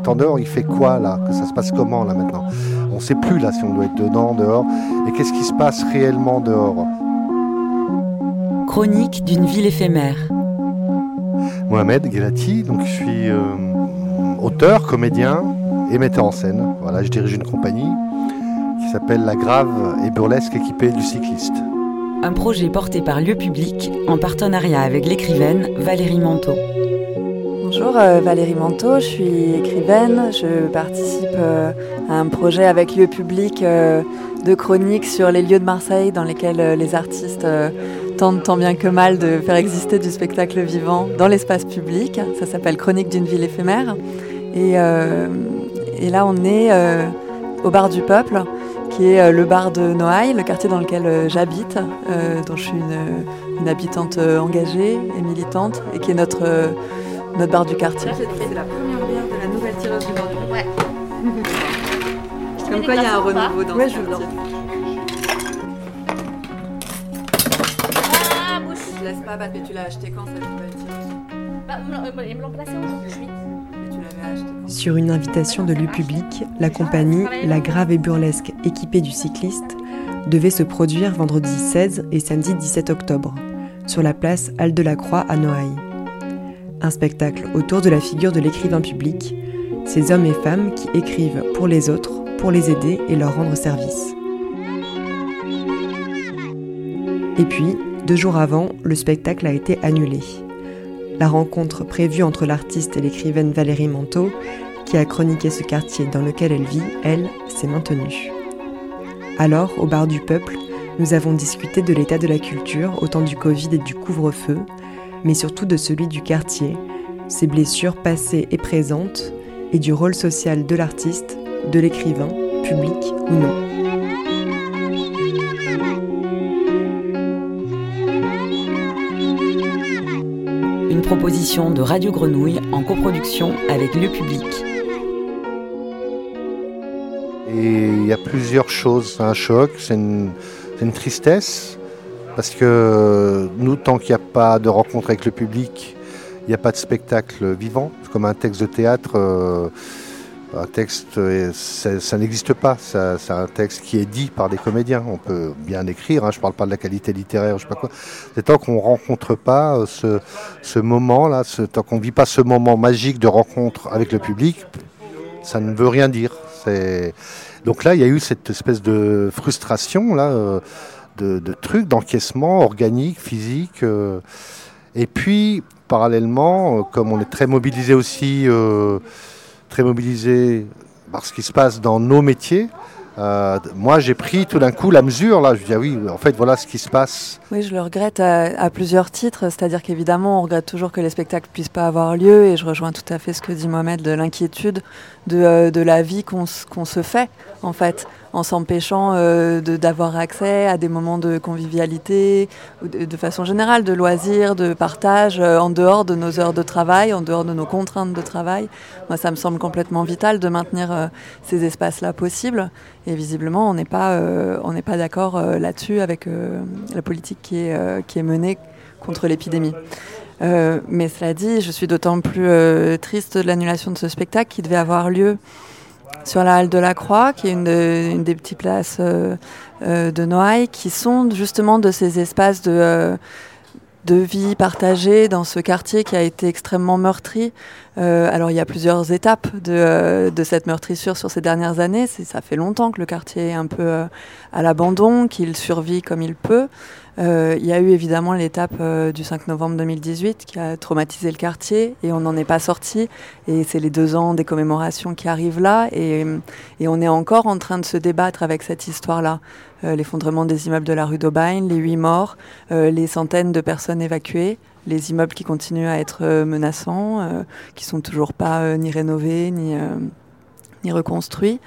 le temps dehors, il fait quoi là? Que ça se passe comment là maintenant? On ne sait plus là si on doit être dedans, dehors. Et qu'est-ce qui se passe réellement dehors? Chronique d'une ville éphémère. Mohamed Gelati, donc je suis euh, auteur, comédien et metteur en scène. Voilà, je dirige une compagnie qui s'appelle La Grave et Burlesque équipée du cycliste. Un projet porté par Lieu Public en partenariat avec l'écrivaine Valérie Manteau. Bonjour, euh, Valérie Manteau, je suis écrivaine. Je participe euh, à un projet avec Lieu Public euh, de chroniques sur les lieux de Marseille dans lesquels les artistes tentent tant bien que mal de faire exister du spectacle vivant dans l'espace public. Ça s'appelle Chronique d'une ville éphémère. Et, là, on est au bar du peuple qui est le bar de Noailles, le quartier dans lequel j'habite, dont je suis une, habitante engagée et militante, et qui est notre, notre bar du quartier. C'est la première bière de la nouvelle tireuse du bar du Ouais. Comme quoi il y a un renouveau dans ouais, ce quartier. Ah, bouche Je laisse pas battre, mais tu l'as acheté quand cette nouvelle tireuse? Bah, ils me l'ont placé aujourd'hui. Sur une invitation de public, la compagnie La Grave et Burlesque équipée du cycliste devait se produire vendredi 16 et samedi 17 octobre, sur la place Halle de la Croix à Noailles. Un spectacle autour de la figure de l'écrivain public, ces hommes et femmes qui écrivent pour les autres, pour les aider et leur rendre service. Et puis, deux jours avant, le spectacle a été annulé. La rencontre prévue entre l'artiste et l'écrivaine Valérie Manteau, qui a chroniqué ce quartier dans lequel elle vit, elle, s'est maintenue. Alors, au bar du peuple, nous avons discuté de l'état de la culture, autant du Covid et du couvre-feu, mais surtout de celui du quartier, ses blessures passées et présentes, et du rôle social de l'artiste, de l'écrivain, public ou non. proposition de Radio Grenouille en coproduction avec le public. Et il y a plusieurs choses. C'est un choc, c'est une, tristesse. Parce que nous, tant qu'il n'y a pas de rencontre avec le public, il n'y a pas de spectacle vivant. Comme un texte de théâtre, euh, un texte, euh, ça, n'existe pas. C'est un texte qui est dit par des comédiens. On peut bien écrire, hein, je ne parle pas de la qualité littéraire, je sais pas quoi. C'est tant qu'on ne rencontre pas euh, ce, moment-là, tant qu'on ne vit pas ce moment magique de rencontre avec le public, ça ne veut rien dire. Donc là, il y a eu cette espèce de frustration, là, euh, de, trucs, d'encaissement organique, physique. et puis, parallèlement, comme on est très mobilisé aussi très mobilisé par ce qui se passe dans nos métiers. Euh, moi, j'ai pris tout d'un coup la mesure. Là, je dis ah oui, en fait, voilà ce qui se passe. Oui, je le regrette à, plusieurs titres. C'est-à-dire qu'évidemment, on regrette toujours que les spectacles puissent pas avoir lieu. Et je rejoins tout à fait ce que dit Mohamed de l'inquiétude de, euh, de, la vie qu'on se fait, en fait en s'empêchant euh, d'avoir accès à des moments de convivialité, de, façon générale, de loisirs, de partage, euh, en dehors de nos heures de travail, en dehors de nos contraintes de travail. Moi, ça me semble complètement vital de maintenir euh, ces espaces-là possibles. Et visiblement, on n'est pas, on n'est pas d'accord là-dessus avec la politique qui est, qui est menée contre l'épidémie. mais cela dit, je suis d'autant plus triste de l'annulation de ce spectacle qui devait avoir lieu sur la halle de la Croix, qui est une, des petites places euh, euh, de Noailles, qui sont justement de ces espaces de, euh, de vie partagée dans ce quartier qui a été extrêmement meurtri. alors il y a plusieurs étapes de, de, cette meurtrissure sur ces dernières années. Ça fait longtemps que le quartier est un peu à l'abandon, qu'il survit comme il peut. Euh, il y a eu évidemment l'étape euh, du 5 novembre 2018 qui a traumatisé le quartier et on n'en est pas sorti. Et c'est les deux ans des commémorations qui arrivent là et, on est encore en train de se débattre avec cette histoire-là. Euh, l'effondrement des immeubles de la rue d'Aubagne, les huit morts, les centaines de personnes évacuées, les immeubles qui continuent à être menaçants, qui sont toujours pas ni rénovés ni, ni reconstruits.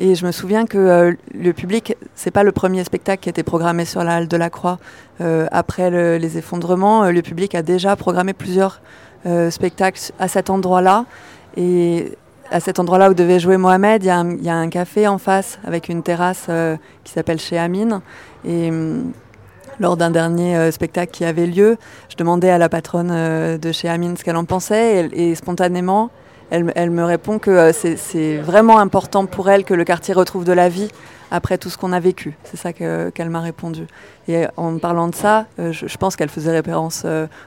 Et je me souviens que euh, le public, c'est pas le premier spectacle qui été programmé sur la halle de la Croix. Euh, après les effondrements, euh, le public a déjà programmé plusieurs spectacles à cet endroit-là. Et à cet endroit-là où devait jouer Mohamed, il y, a un café en face avec une terrasse qui s'appelle Chez Amine. Et hum, lors d'un dernier spectacle qui avait lieu, je demandais à la patronne de chez Amine ce qu'elle en pensait. et spontanément, elle, me répond que c'est vraiment important pour elle que le quartier retrouve de la vie après tout ce qu'on a vécu. C'est ça qu'elle m'a répondu. Et en parlant de ça, je, je, pense qu'elle faisait référence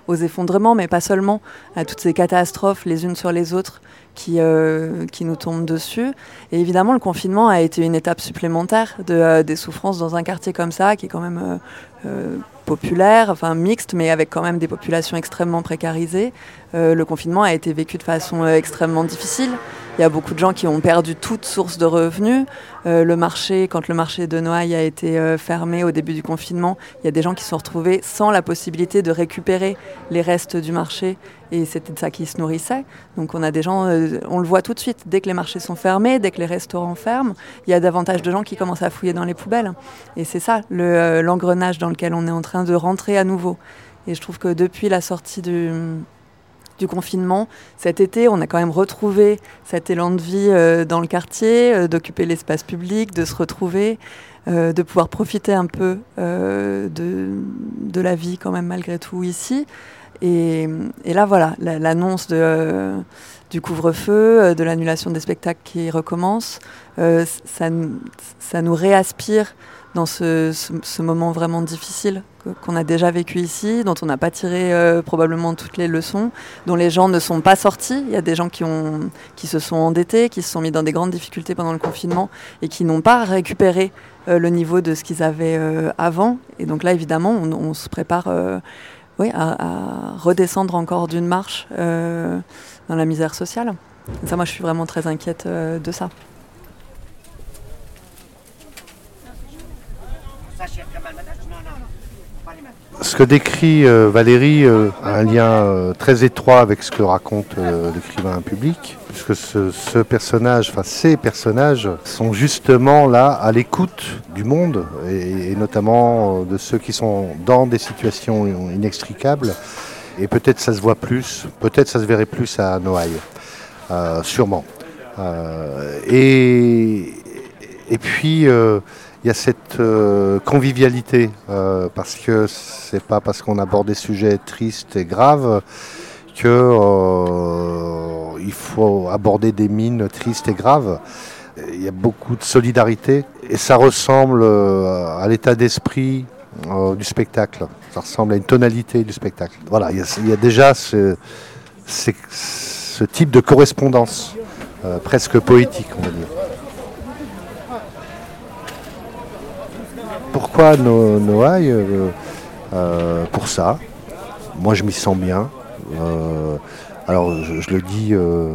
aux effondrements, mais pas seulement, à toutes ces catastrophes les unes sur les autres qui, euh, qui nous tombent dessus. Et évidemment, le confinement a été une étape supplémentaire de, euh, des souffrances dans un quartier comme ça, qui est quand même euh, populaire, enfin mixte, mais avec quand même des populations extrêmement précarisées. le confinement a été vécu de façon extrêmement difficile. Il y a beaucoup de gens qui ont perdu toute source de revenus. Euh, le marché, quand le marché de Noailles a été euh, fermé au début du confinement, il y a des gens qui se sont retrouvés sans la possibilité de récupérer les restes du marché et c'était de ça qui se nourrissaient. Donc on a des gens, euh, on le voit tout de suite, dès que les marchés sont fermés, dès que les restaurants ferment, il y a davantage de gens qui commencent à fouiller dans les poubelles. Et c'est ça l'engrenage dans lequel on est en train de rentrer à nouveau. Et je trouve que depuis la sortie du confinement. Cet été, on a quand même retrouvé cet élan de vie euh, dans le quartier, euh, d'occuper l'espace public, de se retrouver, euh, de pouvoir profiter un peu de, de, la vie quand même malgré tout ici. Et, là, voilà, l'annonce du couvre-feu, de l'annulation des spectacles qui recommencent, ça, ça nous réaspire dans ce, moment vraiment difficile qu'on a déjà vécu ici, dont on n'a pas tiré euh, probablement toutes les leçons, dont les gens ne sont pas sortis. Il y a des gens qui, ont, qui se sont endettés, qui se sont mis dans des grandes difficultés pendant le confinement et qui n'ont pas récupéré euh, le niveau de ce qu'ils avaient euh, avant. Et donc là, évidemment, on se prépare oui, à, redescendre encore d'une marche dans la misère sociale. Ça, moi, je suis vraiment très inquiète de ça. Ce que décrit euh, Valérie euh, a un lien euh, très étroit avec ce que raconte l'écrivain public, puisque ce, personnage, enfin ces personnages, sont justement là à l'écoute du monde, et, et notamment de ceux qui sont dans des situations inextricables. Et peut-être ça se voit plus, peut-être ça se verrait plus à Noailles, sûrement. Et, et puis, il y a cette euh, convivialité, euh, parce que c'est pas parce qu'on aborde des sujets tristes et graves que euh, il faut aborder des mines tristes et graves. Il y a beaucoup de solidarité et ça ressemble à l'état d'esprit du spectacle. Ça ressemble à une tonalité du spectacle. Voilà, il y a, déjà ce, type de correspondance presque poétique, on va dire. Pourquoi no, Noailles euh, euh, Pour ça? Moi, je m'y sens bien. Euh, alors, je, le dis, je,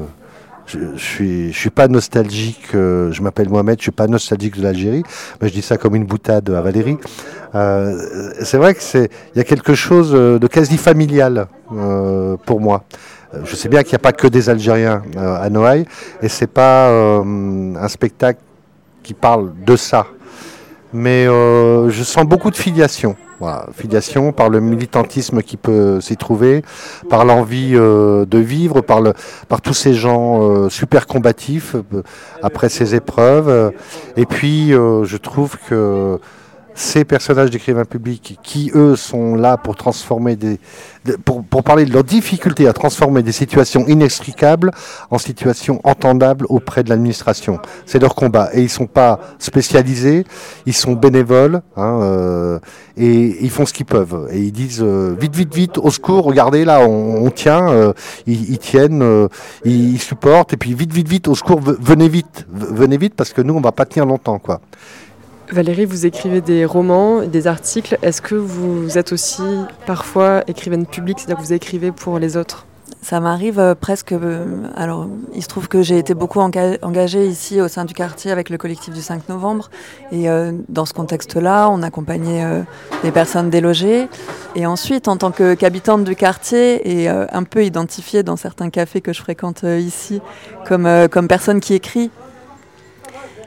je, suis, je suis pas nostalgique. Je m'appelle Mohamed. Je suis pas nostalgique de l'Algérie, mais je dis ça comme une boutade à Valérie. c'est vrai que c'est, il y a quelque chose de quasi familial pour moi. Je sais bien qu'il n'y a pas que des Algériens à Noailles, et c'est pas un spectacle qui parle de ça mais euh, je sens beaucoup de filiation. Voilà, filiation par le militantisme qui peut s'y trouver, par l'envie euh, de vivre, par, le, par tous ces gens euh, super combatifs euh, après ces épreuves. Et puis, euh, je trouve que ces personnages d'écrivains publics qui, eux, sont là pour transformer des, pour, pour, parler de leur difficulté à transformer des situations inextricables en situations entendables auprès de l'administration. C'est leur combat. Et ils sont pas spécialisés, ils sont bénévoles, hein, euh, et ils font ce qu'ils peuvent. Et ils disent, euh, vite, vite, vite, au secours, regardez, là, on, on tient, euh, ils, ils, tiennent, euh, ils, ils, supportent, et puis vite, vite, vite, au secours, venez vite, venez vite, parce que nous, on va pas tenir longtemps, quoi. Valérie, vous écrivez des romans, des articles. Est-ce que vous êtes aussi parfois écrivaine publique, c'est-à-dire que vous écrivez pour les autres? Ça m'arrive euh, presque. Euh, alors, il se trouve que j'ai été beaucoup engagée ici au sein du quartier avec le collectif du 5 novembre. Et euh, dans ce contexte-là, on accompagnait les personnes délogées. Et ensuite, en tant qu'habitante du quartier et un peu identifiée dans certains cafés que je fréquente ici comme, comme personne qui écrit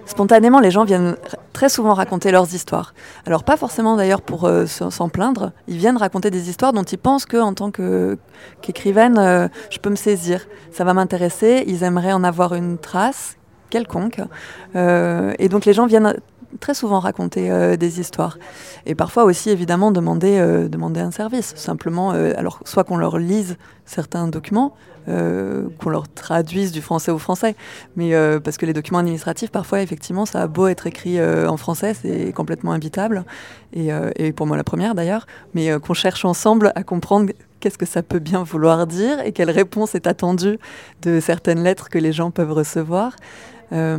spontanément, les gens viennent très souvent raconter leurs histoires. Alors pas forcément d'ailleurs pour euh, s'en plaindre, ils viennent raconter des histoires dont ils pensent que en tant qu'écrivaine, qu euh, je peux me saisir, ça va m'intéresser, ils aimeraient en avoir une trace quelconque. Euh, et donc les gens viennent très souvent raconter des histoires. Et parfois aussi, évidemment, demander, demander un service. Simplement, alors, soit qu'on leur lise certains documents, qu'on leur traduise du français au français. Mais parce que les documents administratifs, parfois, effectivement, ça a beau être écrit en français, c'est complètement imbitable. Et, et, pour moi, la première d'ailleurs. Mais qu'on cherche ensemble à comprendre qu'est-ce que ça peut bien vouloir dire et quelle réponse est attendue de certaines lettres que les gens peuvent recevoir. Euh,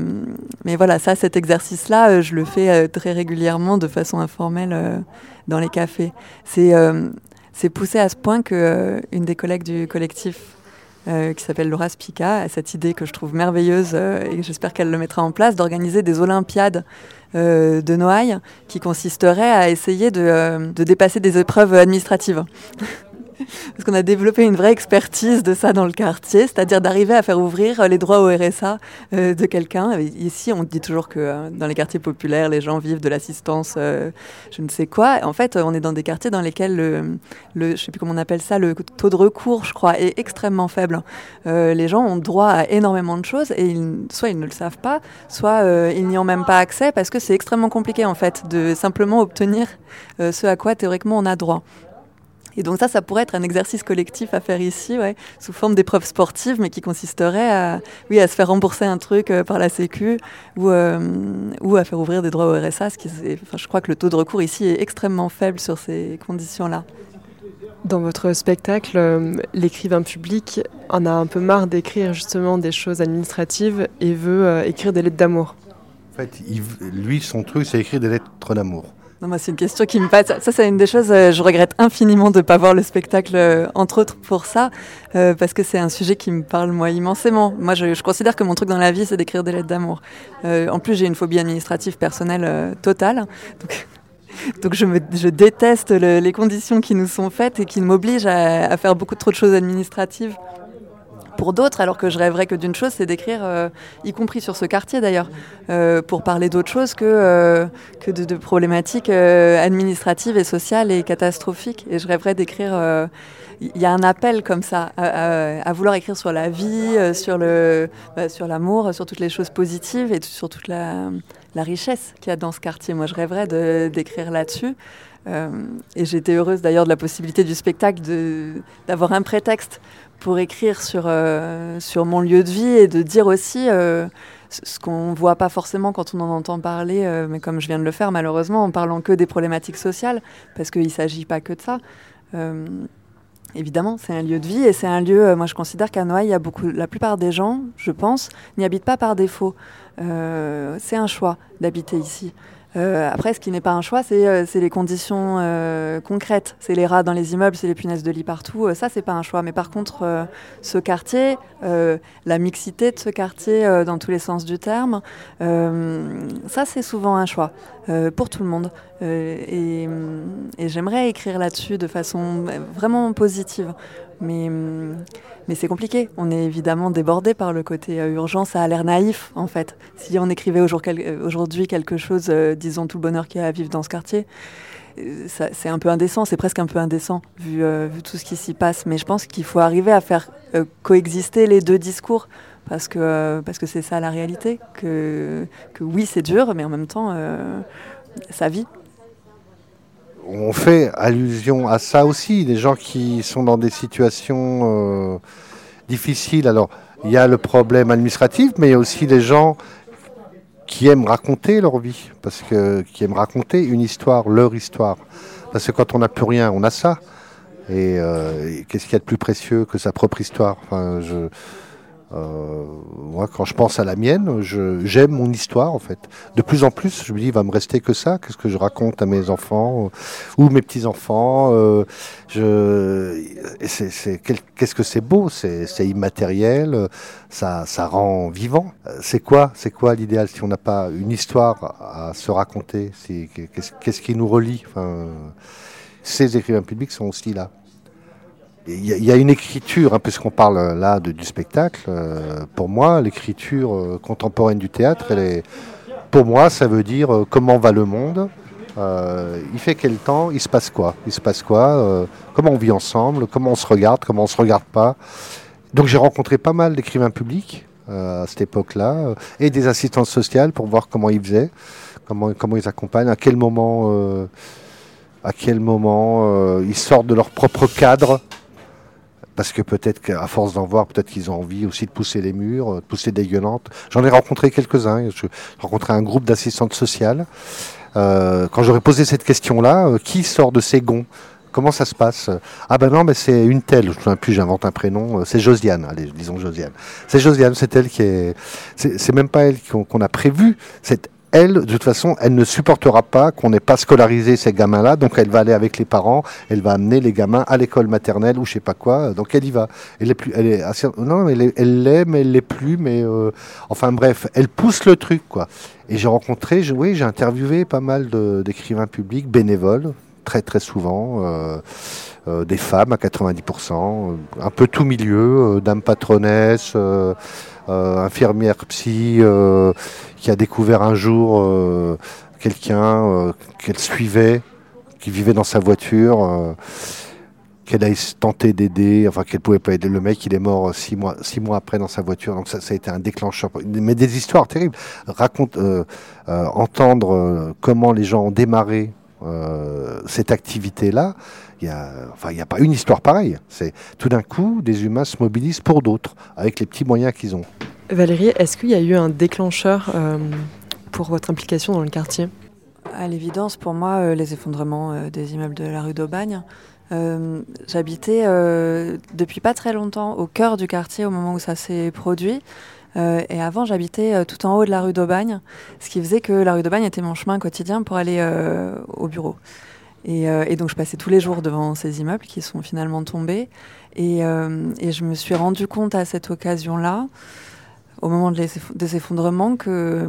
mais voilà, ça, cet exercice-là, euh, je le fais euh, très régulièrement de façon informelle dans les cafés. C'est poussé à ce point que des collègues du collectif qui s'appelle Laura Spica a cette idée que je trouve merveilleuse et j'espère qu'elle le mettra en place d'organiser des Olympiades de Noailles qui consisteraient à essayer de, de dépasser des épreuves administratives. parce qu'on a développé une vraie expertise de ça dans le quartier, c'est-à-dire d'arriver à faire ouvrir les droits au RSA euh, de quelqu'un. Ici, on dit toujours que euh, dans les quartiers populaires, les gens vivent de l'assistance, euh, je ne sais quoi. En fait, on est dans des quartiers dans lesquels le, le, je sais plus comment on appelle ça, le taux de recours, je crois, est extrêmement faible. les gens ont droit à énormément de choses et soit ils ne le savent pas, soit ils n'y ont même pas accès parce que c'est extrêmement compliqué en fait de simplement obtenir ce à quoi théoriquement on a droit. Et donc ça, ça pourrait être un exercice collectif à faire ici, ouais, sous forme d'épreuves sportives, mais qui consisterait à, oui, à se faire rembourser un truc euh, par la Sécu ou, euh, ou à faire ouvrir des droits au RSA. Ce qui enfin, je crois que le taux de recours ici est extrêmement faible sur ces conditions-là. Dans votre spectacle, euh, l'écrivain public en a un peu marre d'écrire justement des choses administratives et veut écrire des lettres d'amour. En fait, lui, son truc, c'est écrire des lettres d'amour. Non, moi, c'est une question qui me passe. Ça, c'est une des choses, euh, je regrette infiniment de ne pas voir le spectacle, euh, entre autres pour ça, euh, parce que c'est un sujet qui me parle, moi, immensément. Moi, je, considère que mon truc dans la vie, c'est d'écrire des lettres d'amour. en plus, j'ai une phobie administrative personnelle totale. Donc, je, déteste les conditions qui nous sont faites et qui m'obligent à, faire beaucoup trop de choses administratives pour d'autres, alors que je rêverais que d'une chose, c'est d'écrire, euh, y compris sur ce quartier d'ailleurs, euh, pour parler d'autre chose que, euh, que de, problématiques administratives et sociales et catastrophiques. Et je rêverais d'écrire. Il y a un appel comme ça à, vouloir écrire sur la vie, sur le, bah, sur l'amour, sur toutes les choses positives et sur toute la, la richesse qu'il y a dans ce quartier. Moi, je rêverais d'écrire là-dessus. Et j'étais heureuse d'ailleurs de la possibilité du spectacle d'avoir un prétexte pour écrire sur, euh, sur mon lieu de vie et de dire aussi euh, ce qu'on ne voit pas forcément quand on en entend parler, euh, mais comme je viens de le faire malheureusement, en parlant que des problématiques sociales, parce qu'il ne s'agit pas que de ça. évidemment, c'est un lieu de vie et c'est un lieu, moi je considère qu'à Noailles, il y a beaucoup, la plupart des gens, je pense, n'y habitent pas par défaut. c'est un choix d'habiter ici. Euh, après, ce qui n'est pas un choix, c'est euh, les conditions euh, concrètes. C'est les rats dans les immeubles, c'est les punaises de lit partout. ça, c'est pas un choix. Mais par contre, ce quartier, la mixité de ce quartier dans tous les sens du terme, ça, c'est souvent un choix pour tout le monde. et, et j'aimerais écrire là-dessus de façon vraiment positive. Mais, mais c'est compliqué. On est évidemment débordé par le côté euh, urgence. Ça a l'air naïf, en fait. Si on écrivait euh, aujourd'hui quelque chose, euh, disons tout le bonheur qu'il y a à vivre dans ce quartier, c'est un peu indécent, c'est presque un peu indécent vu, tout ce qui s'y passe. Mais je pense qu'il faut arriver à faire coexister les deux discours parce que parce que c'est ça la réalité. Que, que oui, c'est dur, mais en même temps, ça vit on fait allusion à ça aussi, des gens qui sont dans des situations euh, difficiles. Alors, il y a le problème administratif, mais il y a aussi des gens qui aiment raconter leur vie, parce que qui aiment raconter une histoire, leur histoire. Parce que quand on n'a plus rien, on a ça. Et, euh, qu'est-ce qu'il y a de plus précieux que sa propre histoire? Enfin, je, euh, moi, quand je pense à la mienne, j'aime mon histoire en fait. De plus en plus, je me dis, il va me rester que ça. Qu'est-ce que je raconte à mes enfants euh, ou mes petits enfants euh, Qu'est-ce que c'est beau C'est immatériel. Ça, ça rend vivant. C'est quoi C'est quoi l'idéal si on n'a pas une histoire à se raconter Qu'est-ce qui nous relie? Enfin, Ces écrivains publics sont aussi là. Il y, a une écriture, hein, puisqu'on parle euh, là du spectacle, euh, pour moi, l'écriture euh, contemporaine du théâtre, pour moi, ça veut dire comment va le monde, il fait quel temps, il se passe quoi, il se passe quoi, comment on vit ensemble, comment on se regarde, comment on se regarde pas? Donc j'ai rencontré pas mal d'écrivains publics à cette époque-là, et des assistantes sociales pour voir comment ils faisaient comment, comment ils accompagnent, à quel moment, à quel moment ils sortent de leur propre cadre parce que peut-être qu'à force d'en voir, peut-être qu'ils ont envie aussi de pousser les murs, de pousser des gueulantes. J'en ai rencontré quelques-uns. J'ai rencontré un groupe d'assistantes sociales. quand j'aurais posé cette question-là, qui sort de ces gonds? Comment ça se passe? Ah ben non, mais c'est une telle, je ne plus, j'invente un prénom, euh, c'est Josiane, allez, disons Josiane. C'est Josiane, c'est elle qui est... C'est même pas elle qu'on a prévu, c'est elle, de toute façon, elle ne supportera pas qu'on n'ait pas scolarisé ces gamins-là, donc elle va aller avec les parents, elle va amener les gamins à l'école maternelle ou je sais pas quoi, donc elle y va. Elle est plus, elle est non, elle l'est, mais elle l'est plus, mais euh, enfin bref, elle pousse le truc quoi. Et j'ai rencontré, oui, j'ai interviewé pas mal d'écrivains publics bénévoles, très très souvent. Euh, euh, des femmes à 90%, euh, un peu tout milieu, dame patronesse, infirmière psy, qui a découvert un jour quelqu'un qu'elle suivait, qui vivait dans sa voiture qu'elle a tenté d'aider, enfin qu'elle pouvait pas aider. Le mec, il est mort six mois, après dans sa voiture, donc ça, a été un déclencheur. Mais des histoires terribles. Entendre comment les gens ont démarré euh, cette activité-là, il n'y a, enfin, a pas une histoire pareille. C'est tout d'un coup, des humains se mobilisent pour d'autres, avec les petits moyens qu'ils ont. Valérie, est-ce qu'il y a eu un déclencheur euh, pour votre implication dans le quartier? À l'évidence, pour moi, euh, les effondrements des immeubles de la rue d'Aubagne. J'habitais depuis pas très longtemps au cœur du quartier au moment où ça s'est produit. Euh, et avant, j'habitais euh, tout en haut de la rue d'Aubagne, ce qui faisait que la rue d'Aubagne était mon chemin quotidien pour aller euh, au bureau. Et, donc, je passais tous les jours devant ces immeubles qui sont finalement tombés. Et, je me suis rendu compte à cette occasion-là, au moment des effondrements, que,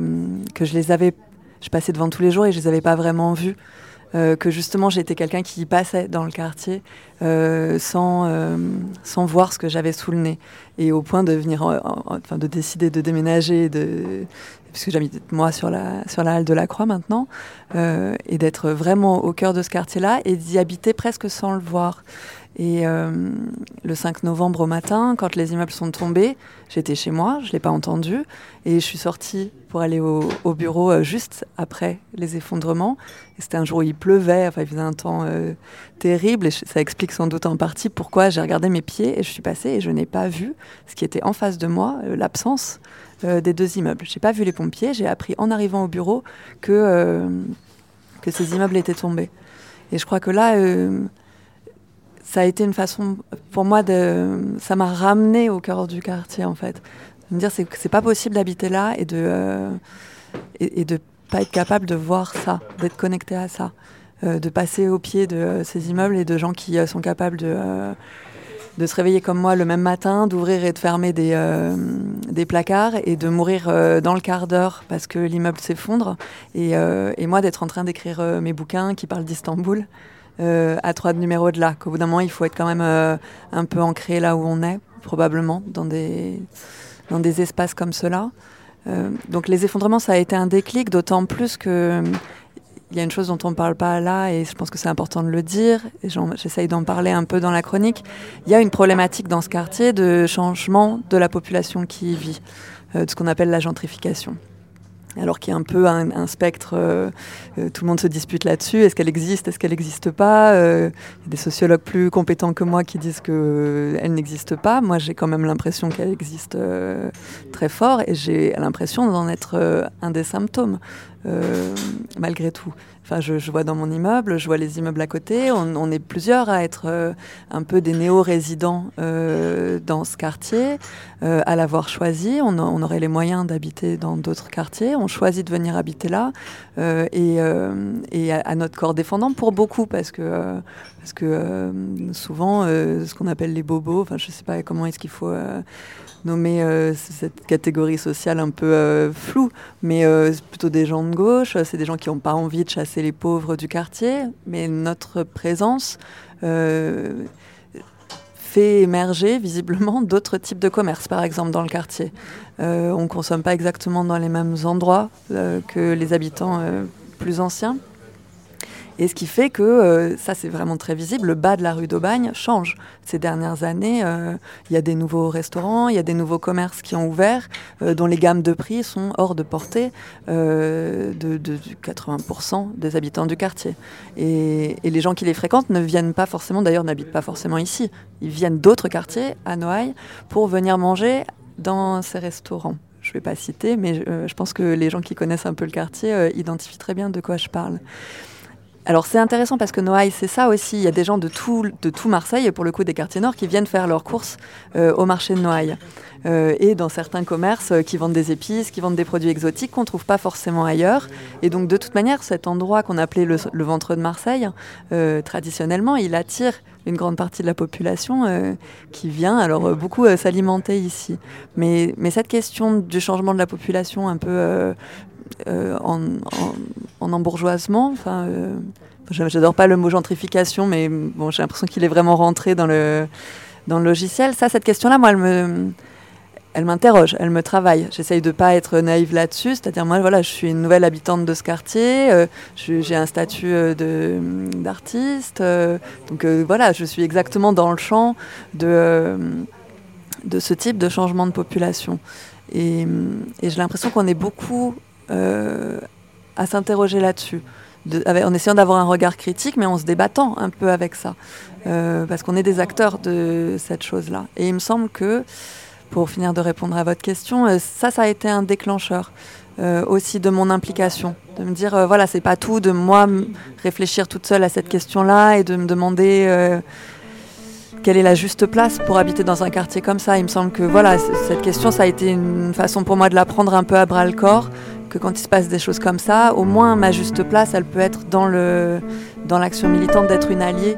que je les avais. Je passais devant tous les jours et je les avais pas vraiment vus. Euh, que justement j'étais quelqu'un qui passait dans le quartier euh, sans, euh, sans voir ce que j'avais sous le nez. Et au point de venir, enfin de décider de déménager, de, puisque j'habite moi sur la, sur la halle de la Croix maintenant, et d'être vraiment au cœur de ce quartier-là et d'y habiter presque sans le voir. Et euh, le 5 novembre au matin, quand les immeubles sont tombés, j'étais chez moi, je ne l'ai pas entendu, et je suis sortie pour aller au, bureau euh, juste après les effondrements. C'était un jour où il pleuvait, enfin il faisait un temps euh, terrible, et ça explique sans doute en partie pourquoi j'ai regardé mes pieds et je suis passée et je n'ai pas vu ce qui était en face de moi, l'absence des deux immeubles. Je n'ai pas vu les pompiers, j'ai appris en arrivant au bureau que, que ces immeubles étaient tombés. Et je crois que là ça a été une façon pour moi de. Ça m'a ramené au cœur du quartier en fait. De me dire c'est c'est pas possible d'habiter là et de euh, et, pas être capable de voir ça, d'être connecté à ça, euh, de passer au pied de euh, ces immeubles et de gens qui sont capables de de se réveiller comme moi le même matin, d'ouvrir et de fermer des, des placards et de mourir dans le quart d'heure parce que l'immeuble s'effondre. Et, et, moi d'être en train d'écrire mes bouquins qui parlent d'Istanbul. Euh, à trois numéros de là. Qu'au bout d'un moment, il faut être quand même euh, un peu ancré là où on est, probablement, dans des, dans des espaces comme cela. Euh, donc les effondrements, ça a été un déclic, d'autant plus que il y a une chose dont on ne parle pas là, et je pense que c'est important de le dire, et j'essaye d'en parler un peu dans la chronique. Il y a une problématique dans ce quartier de changement de la population qui y vit, de ce qu'on appelle la gentrification. Alors qu'il y a un peu un, spectre, euh, euh, tout le monde se dispute là-dessus, est-ce qu'elle existe, est-ce qu'elle n'existe pas? Euh, Il y a des sociologues plus compétents que moi qui disent qu'elle n'existe pas. Moi, j'ai quand même l'impression qu'elle existe très fort et j'ai l'impression d'en être un des symptômes, malgré tout. Enfin, je, vois dans mon immeuble, je vois les immeubles à côté. On, est plusieurs à être euh, un peu des néo-résidents euh, dans ce quartier, euh, à l'avoir choisi. On, aurait les moyens d'habiter dans d'autres quartiers. On choisit de venir habiter là et, à, notre corps défendant pour beaucoup parce que parce que souvent ce qu'on appelle les bobos, enfin je sais pas comment est-ce qu'il faut nommer euh, cette catégorie sociale un peu euh, floue, mais euh, plutôt des gens gauche, c'est des gens qui n'ont pas envie de chasser les pauvres du quartier, mais notre présence fait émerger visiblement d'autres types de commerces, par exemple dans le quartier. on ne consomme pas exactement dans les mêmes endroits que les habitants plus anciens. Et ce qui fait que, euh, ça c'est vraiment très visible, le bas de la rue d'Aubagne change. Ces dernières années, euh, il y a des nouveaux restaurants, il y a des nouveaux commerces qui ont ouvert, euh, dont les gammes de prix sont hors de portée de, de, 80% des habitants du quartier. Et, les gens qui les fréquentent ne viennent pas forcément, d'ailleurs n'habitent pas forcément ici, ils viennent d'autres quartiers, à Noailles, pour venir manger dans ces restaurants je ne vais pas citer, mais je, pense que les gens qui connaissent un peu le quartier identifient très bien de quoi je parle. Alors c'est intéressant parce que Noailles, c'est ça aussi. Il y a des gens de tout, de tout Marseille, et pour le coup des quartiers nord, qui viennent faire leurs courses euh, au marché de Noailles. Euh, et dans certains commerces euh, qui vendent des épices, qui vendent des produits exotiques qu'on ne trouve pas forcément ailleurs. Et donc de toute manière, cet endroit qu'on appelait le, ventre de Marseille, traditionnellement, il attire une grande partie de la population qui vient alors beaucoup s'alimenter ici. Mais, mais cette question du changement de la population un peu euh, en, en, embourgeoisement. Enfin, euh, j'adore pas le mot gentrification, mais bon, j'ai l'impression qu'il est vraiment rentré dans le, dans le logiciel. Ça, cette question-là, moi, elle me, elle m'interroge, elle me travaille. J'essaye de pas être naïve là-dessus, c'est-à-dire moi, voilà, je suis une nouvelle habitante de ce quartier, euh, j'ai un statut de d'artiste, donc voilà, je suis exactement dans le champ de de ce type de changement de population. Et, j'ai l'impression qu'on est beaucoup euh, à s'interroger là-dessus. en essayant d'avoir un regard critique, mais en se débattant un peu avec ça. Euh, parce qu'on est des acteurs de cette chose-là. Et il me semble que, pour finir de répondre à votre question, euh, ça, ça a été un déclencheur aussi de mon implication. De me dire, voilà, c'est pas tout de moi réfléchir toute seule à cette question-là et de me demander quelle est la juste place pour habiter dans un quartier comme ça. Il me semble que, voilà, cette question, ça a été une façon pour moi de la prendre un peu à bras le corps que quand il se passe des choses comme ça, au moins ma juste place, elle peut être dans le dans l'action militante d'être une alliée.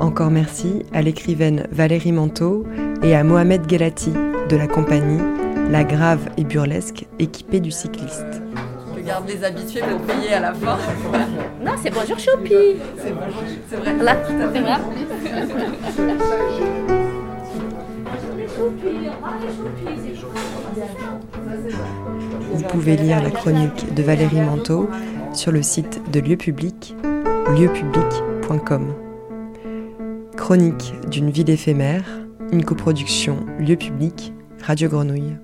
Encore merci à l'écrivaine Valérie Manteau et à Mohamed Gelati de la compagnie La Grave et Burlesque équipée du cycliste. Je garde les habitués pour payer à la fin. Non, c'est bonjour Choupi. C'est vrai. Là, c'est vrai. Vous pouvez lire la chronique de Valérie Manteau sur le site de Lieu Public, lieupblic.com. Chronique d'une ville éphémère, une coproduction Lieu Public, Radio Grenouille.